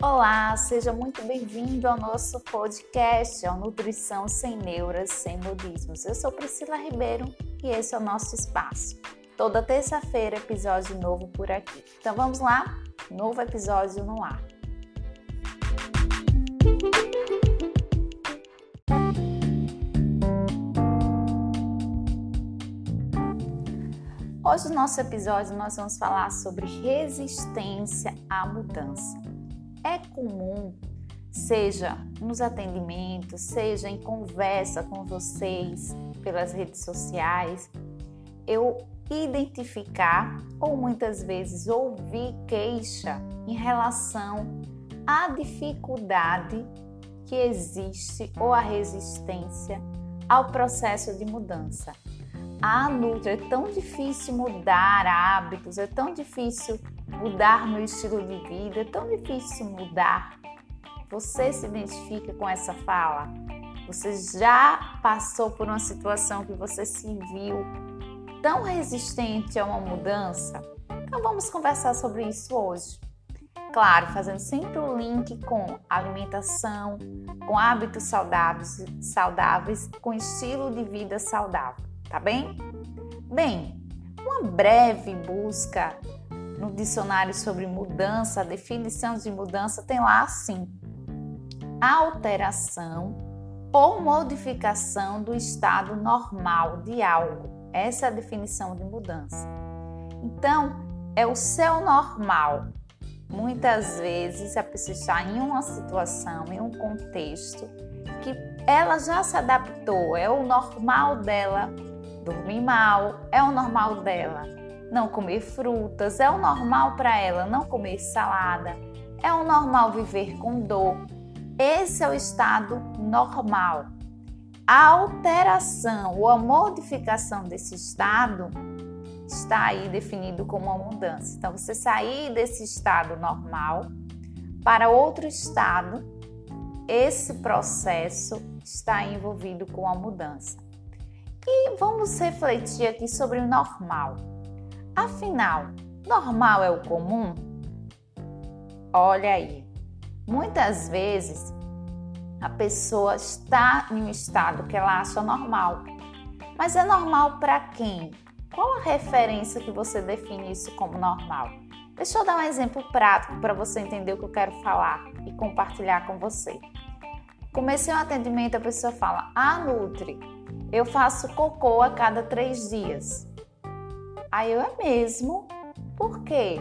Olá, seja muito bem-vindo ao nosso podcast, ao Nutrição Sem Neuras, Sem Modismos. Eu sou Priscila Ribeiro e esse é o nosso espaço. Toda terça-feira, episódio novo por aqui. Então vamos lá? Novo episódio no ar. Hoje no nosso episódio nós vamos falar sobre resistência à mudança. É comum, seja nos atendimentos, seja em conversa com vocês pelas redes sociais, eu identificar ou muitas vezes ouvir queixa em relação à dificuldade que existe ou a resistência ao processo de mudança. Nutri, é tão difícil mudar hábitos, é tão difícil mudar meu estilo de vida, é tão difícil mudar. Você se identifica com essa fala? Você já passou por uma situação que você se viu tão resistente a uma mudança? Então vamos conversar sobre isso hoje. Claro, fazendo sempre o link com alimentação, com hábitos saudáveis, saudáveis, com estilo de vida saudável, tá bem? Bem, uma breve busca no dicionário sobre mudança, definição de mudança tem lá assim: alteração ou modificação do estado normal de algo. Essa é a definição de mudança. Então, é o seu normal. Muitas vezes a pessoa está em uma situação, em um contexto que ela já se adaptou, é o normal dela dormir mal, é o normal dela não comer frutas, é o normal para ela não comer salada, é o normal viver com dor. Esse é o estado normal. A alteração ou a modificação desse estado está aí definido como uma mudança. Então, você sair desse estado normal para outro estado, esse processo está envolvido com a mudança. E vamos refletir aqui sobre o normal. Afinal, normal é o comum? Olha aí, muitas vezes a pessoa está em um estado que ela acha normal. Mas é normal para quem? Qual a referência que você define isso como normal? Deixa eu dar um exemplo prático para você entender o que eu quero falar e compartilhar com você. Comecei um atendimento, a pessoa fala: Ah, Nutri, eu faço cocô a cada três dias. Aí eu é mesmo? Por quê?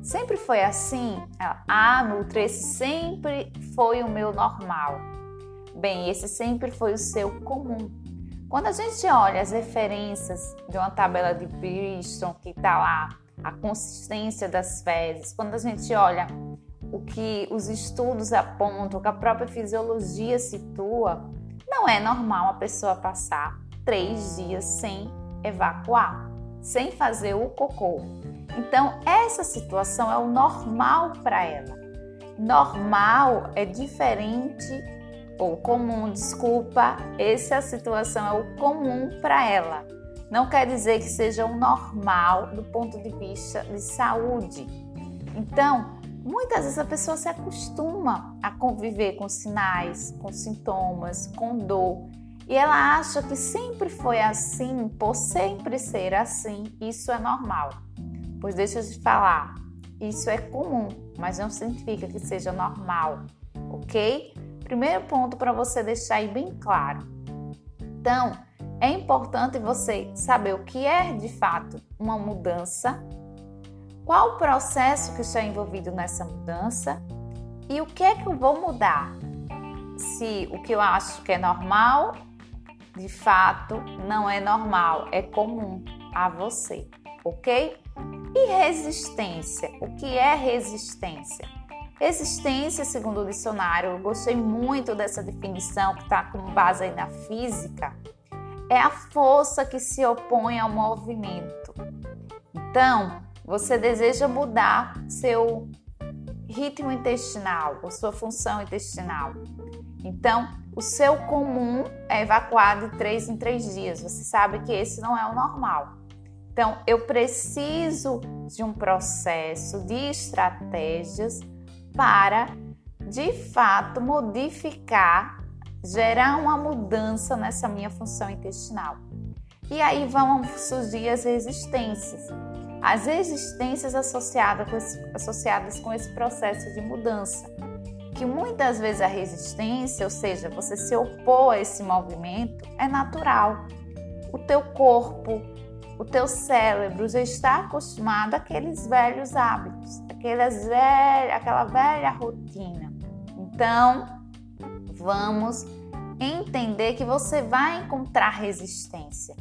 Sempre foi assim? ah, Nutri, esse sempre foi o meu normal. Bem, esse sempre foi o seu comum. Quando a gente olha as referências de uma tabela de Bristol que está lá, a consistência das fezes, quando a gente olha o que os estudos apontam, o que a própria fisiologia situa, não é normal a pessoa passar três dias sem evacuar sem fazer o cocô. Então, essa situação é o normal para ela. Normal é diferente ou comum, desculpa, essa situação é o comum para ela. Não quer dizer que seja o normal do ponto de vista de saúde. Então, muitas vezes a pessoa se acostuma a conviver com sinais, com sintomas, com dor e ela acha que sempre foi assim, por sempre ser assim, isso é normal. Pois deixa eu te falar, isso é comum, mas não significa que seja normal, ok? Primeiro ponto para você deixar aí bem claro. Então, é importante você saber o que é de fato uma mudança, qual o processo que está envolvido nessa mudança e o que é que eu vou mudar. Se o que eu acho que é normal de fato não é normal, é comum a você, ok? E resistência? O que é resistência? Resistência, segundo o dicionário, eu gostei muito dessa definição que está com base aí na física, é a força que se opõe ao movimento. Então, você deseja mudar seu ritmo intestinal ou sua função intestinal. Então, o seu comum é evacuar de três em três dias. Você sabe que esse não é o normal. Então, eu preciso de um processo de estratégias para de fato modificar, gerar uma mudança nessa minha função intestinal. E aí vão surgir as resistências. As resistências associadas com esse, associadas com esse processo de mudança. Que muitas vezes a resistência, ou seja, você se opor a esse movimento, é natural. O teu corpo, o teu cérebro já está acostumado àqueles velhos hábitos, aquelas velha, aquela velha rotina. Então, vamos entender que você vai encontrar resistência.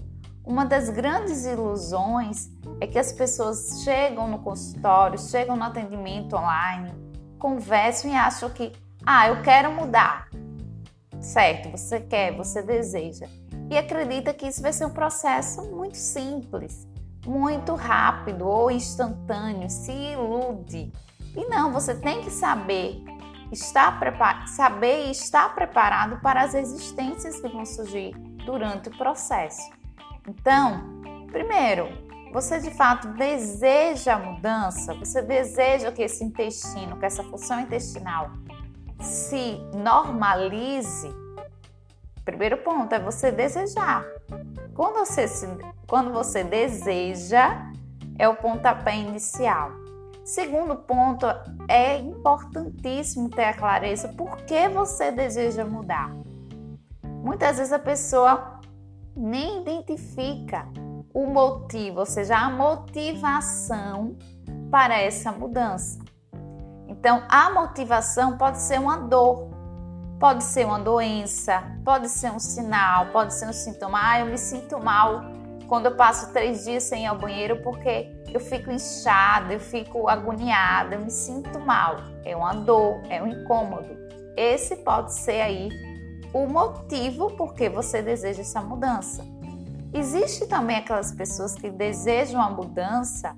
Uma das grandes ilusões é que as pessoas chegam no consultório, chegam no atendimento online, conversam e acham que, ah, eu quero mudar. Certo, você quer, você deseja. E acredita que isso vai ser um processo muito simples, muito rápido ou instantâneo, se ilude. E não, você tem que saber estar saber e estar preparado para as resistências que vão surgir durante o processo. Então, primeiro, você de fato deseja a mudança? Você deseja que esse intestino, que essa função intestinal se normalize? Primeiro ponto é você desejar. Quando você, se, quando você deseja, é o pontapé inicial. Segundo ponto, é importantíssimo ter a clareza por que você deseja mudar. Muitas vezes a pessoa nem identifica o motivo, ou seja, a motivação para essa mudança. Então, a motivação pode ser uma dor, pode ser uma doença, pode ser um sinal, pode ser um sintoma. Ah, eu me sinto mal quando eu passo três dias sem ir ao banheiro porque eu fico inchada, eu fico agoniada, eu me sinto mal. É uma dor, é um incômodo. Esse pode ser aí o motivo por que você deseja essa mudança. Existe também aquelas pessoas que desejam a mudança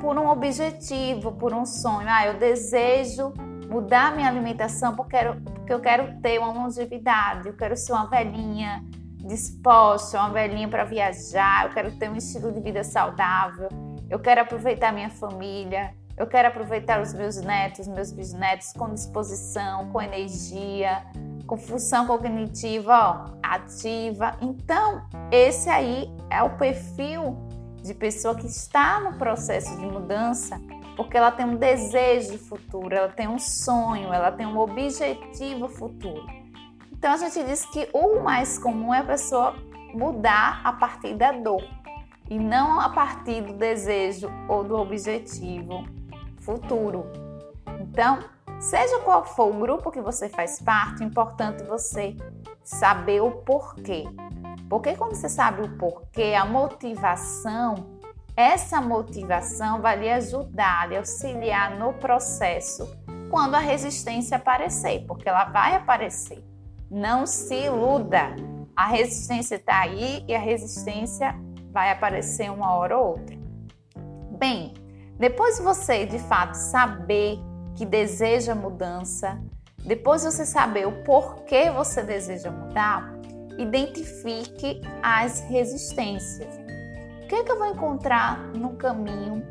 por um objetivo, por um sonho. Ah, eu desejo mudar minha alimentação porque, quero, porque eu quero ter uma longevidade, eu quero ser uma velhinha disposta, uma velhinha para viajar, eu quero ter um estilo de vida saudável, eu quero aproveitar minha família, eu quero aproveitar os meus netos, meus bisnetos com disposição, com energia, com função cognitiva ó, ativa. Então, esse aí é o perfil de pessoa que está no processo de mudança, porque ela tem um desejo futuro, ela tem um sonho, ela tem um objetivo futuro. Então, a gente diz que o mais comum é a pessoa mudar a partir da dor e não a partir do desejo ou do objetivo futuro. Então, Seja qual for o grupo que você faz parte, é importante você saber o porquê. Porque quando você sabe o porquê, a motivação, essa motivação vai lhe ajudar, lhe auxiliar no processo quando a resistência aparecer, porque ela vai aparecer. Não se iluda. A resistência está aí e a resistência vai aparecer uma hora ou outra. Bem, depois de você de fato saber que deseja mudança, depois você saber o porquê você deseja mudar, identifique as resistências. O que, é que eu vou encontrar no caminho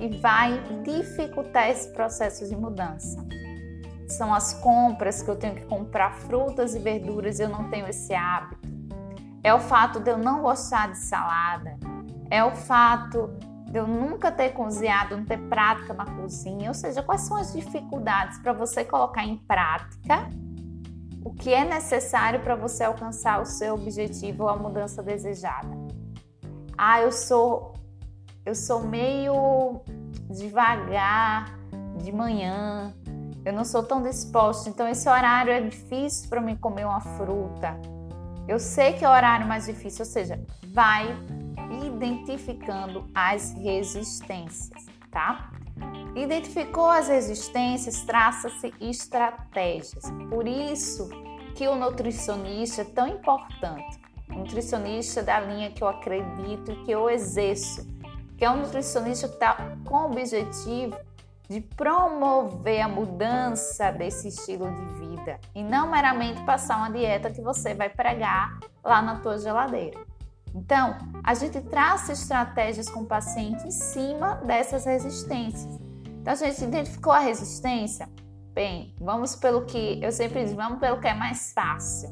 e vai dificultar esse processo de mudança? São as compras que eu tenho que comprar frutas e verduras e eu não tenho esse hábito. É o fato de eu não gostar de salada. É o fato de eu nunca ter cozinhado, não ter prática na cozinha, ou seja, quais são as dificuldades para você colocar em prática? O que é necessário para você alcançar o seu objetivo ou a mudança desejada. Ah, eu sou eu sou meio devagar de manhã, eu não sou tão disposta, então esse horário é difícil para mim comer uma fruta. Eu sei que é o horário mais difícil, ou seja, vai identificando as resistências, tá? Identificou as resistências, traça-se estratégias. Por isso que o nutricionista é tão importante. Nutricionista da linha que eu acredito e que eu exerço, que é um nutricionista que está com o objetivo de promover a mudança desse estilo de vida e não meramente passar uma dieta que você vai pregar lá na tua geladeira. Então, a gente traça estratégias com o paciente em cima dessas resistências. Então a gente identificou a resistência. Bem, vamos pelo que eu sempre digo, vamos pelo que é mais fácil.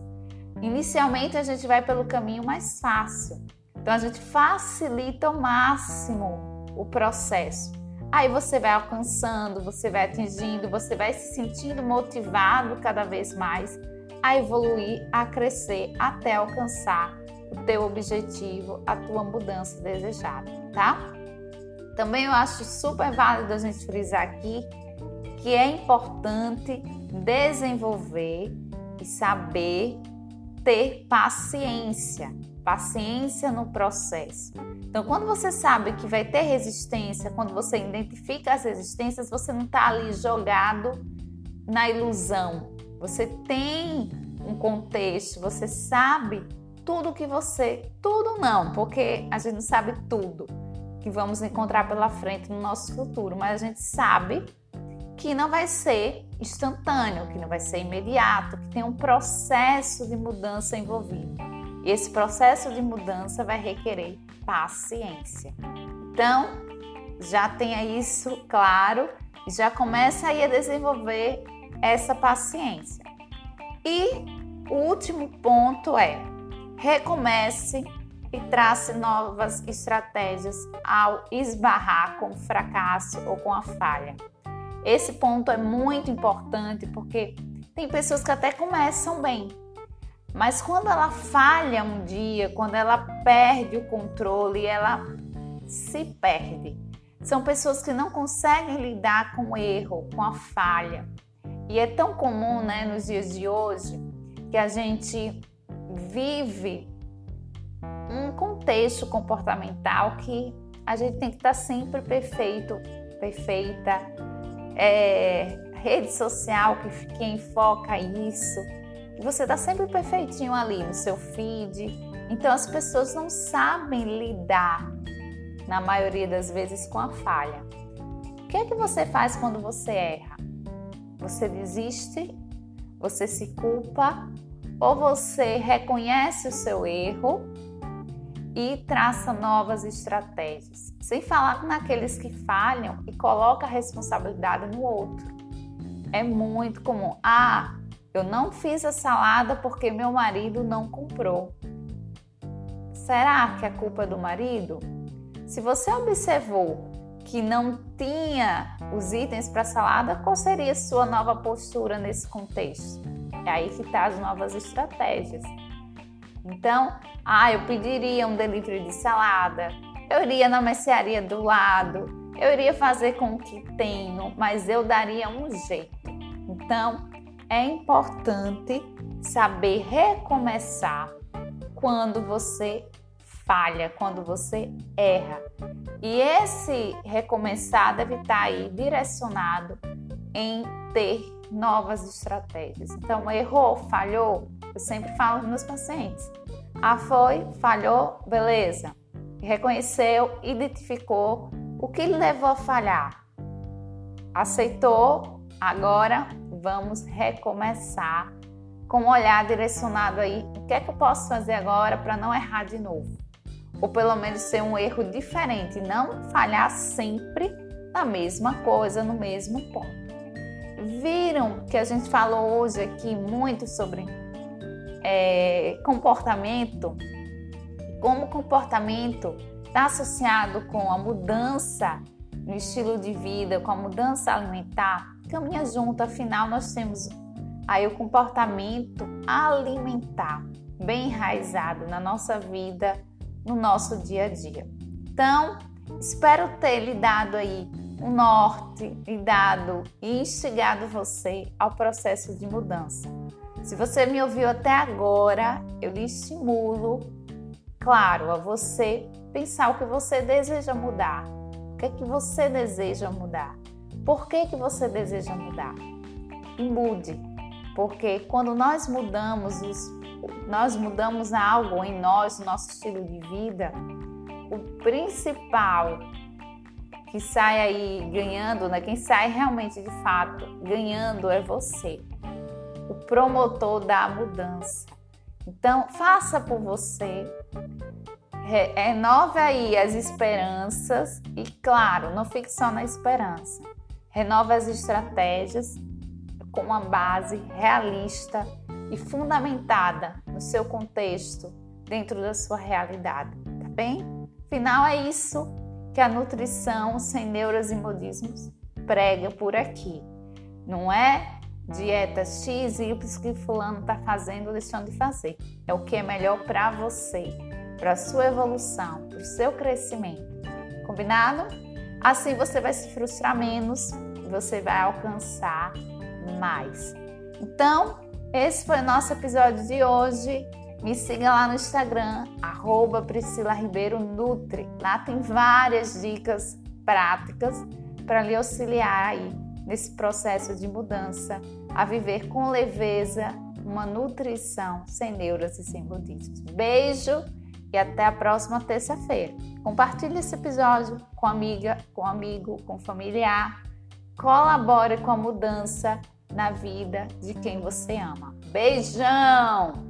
Inicialmente a gente vai pelo caminho mais fácil. Então a gente facilita ao máximo o processo. Aí você vai alcançando, você vai atingindo, você vai se sentindo motivado cada vez mais a evoluir, a crescer até alcançar teu objetivo, a tua mudança desejada, tá? Também eu acho super válido a gente frisar aqui que é importante desenvolver e saber ter paciência, paciência no processo. Então, quando você sabe que vai ter resistência, quando você identifica as resistências, você não está ali jogado na ilusão. Você tem um contexto, você sabe tudo que você, tudo não, porque a gente não sabe tudo que vamos encontrar pela frente no nosso futuro, mas a gente sabe que não vai ser instantâneo, que não vai ser imediato, que tem um processo de mudança envolvido. E esse processo de mudança vai requerer paciência. Então, já tenha isso claro e já começa aí a desenvolver essa paciência. E o último ponto é: recomece e trace novas estratégias ao esbarrar com o fracasso ou com a falha. Esse ponto é muito importante porque tem pessoas que até começam bem, mas quando ela falha um dia, quando ela perde o controle, ela se perde. São pessoas que não conseguem lidar com o erro, com a falha. E é tão comum, né, nos dias de hoje, que a gente vive um contexto comportamental que a gente tem que estar sempre perfeito, perfeita, é, rede social que quem foca isso. Você está sempre perfeitinho ali no seu feed. Então as pessoas não sabem lidar, na maioria das vezes, com a falha. O que é que você faz quando você erra? Você desiste? Você se culpa? Ou você reconhece o seu erro e traça novas estratégias, sem falar naqueles que falham e coloca a responsabilidade no outro. É muito comum. Ah, eu não fiz a salada porque meu marido não comprou. Será que a culpa é do marido? Se você observou que não tinha os itens para salada, qual seria a sua nova postura nesse contexto? É aí que está as novas estratégias. Então, ah, eu pediria um delivery de salada, eu iria na mercearia do lado, eu iria fazer com o que tenho, mas eu daria um jeito. Então, é importante saber recomeçar quando você falha, quando você erra. E esse recomeçar deve estar aí direcionado em ter novas estratégias. Então, errou, falhou, eu sempre falo para meus pacientes. Ah, foi, falhou, beleza. Reconheceu, identificou o que levou a falhar. Aceitou, agora vamos recomeçar com um olhar direcionado aí. O que é que eu posso fazer agora para não errar de novo? Ou pelo menos ser um erro diferente, não falhar sempre na mesma coisa, no mesmo ponto. Viram que a gente falou hoje aqui muito sobre é, comportamento, como comportamento está associado com a mudança no estilo de vida, com a mudança alimentar, caminha junto, afinal nós temos aí o comportamento alimentar bem enraizado na nossa vida, no nosso dia a dia. Então, espero ter lhe dado aí um norte, lhe dado e instigado você ao processo de mudança. Se você me ouviu até agora, eu lhe estimulo, claro, a você pensar o que você deseja mudar. O que é que você deseja mudar? Por que, que você deseja mudar? E mude, porque quando nós mudamos, nós mudamos algo em nós, no nosso estilo de vida, o principal que sai aí ganhando, né? quem sai realmente de fato ganhando é você o promotor da mudança. Então, faça por você, renove aí as esperanças e, claro, não fique só na esperança. Renova as estratégias com uma base realista e fundamentada no seu contexto, dentro da sua realidade, tá bem? Final é isso que a nutrição sem neuras e modismos prega por aqui. Não é dieta X e Y que fulano está fazendo ou deixando de fazer. É o que é melhor para você, para sua evolução, para o seu crescimento. Combinado? Assim você vai se frustrar menos você vai alcançar mais. Então, esse foi o nosso episódio de hoje. Me siga lá no Instagram, arroba Priscila Ribeiro Nutri. Lá tem várias dicas práticas para lhe auxiliar aí nesse processo de mudança, a viver com leveza uma nutrição sem neuras e sem budismos. Beijo e até a próxima terça-feira. Compartilhe esse episódio com amiga, com amigo, com familiar. Colabore com a mudança na vida de quem você ama. Beijão!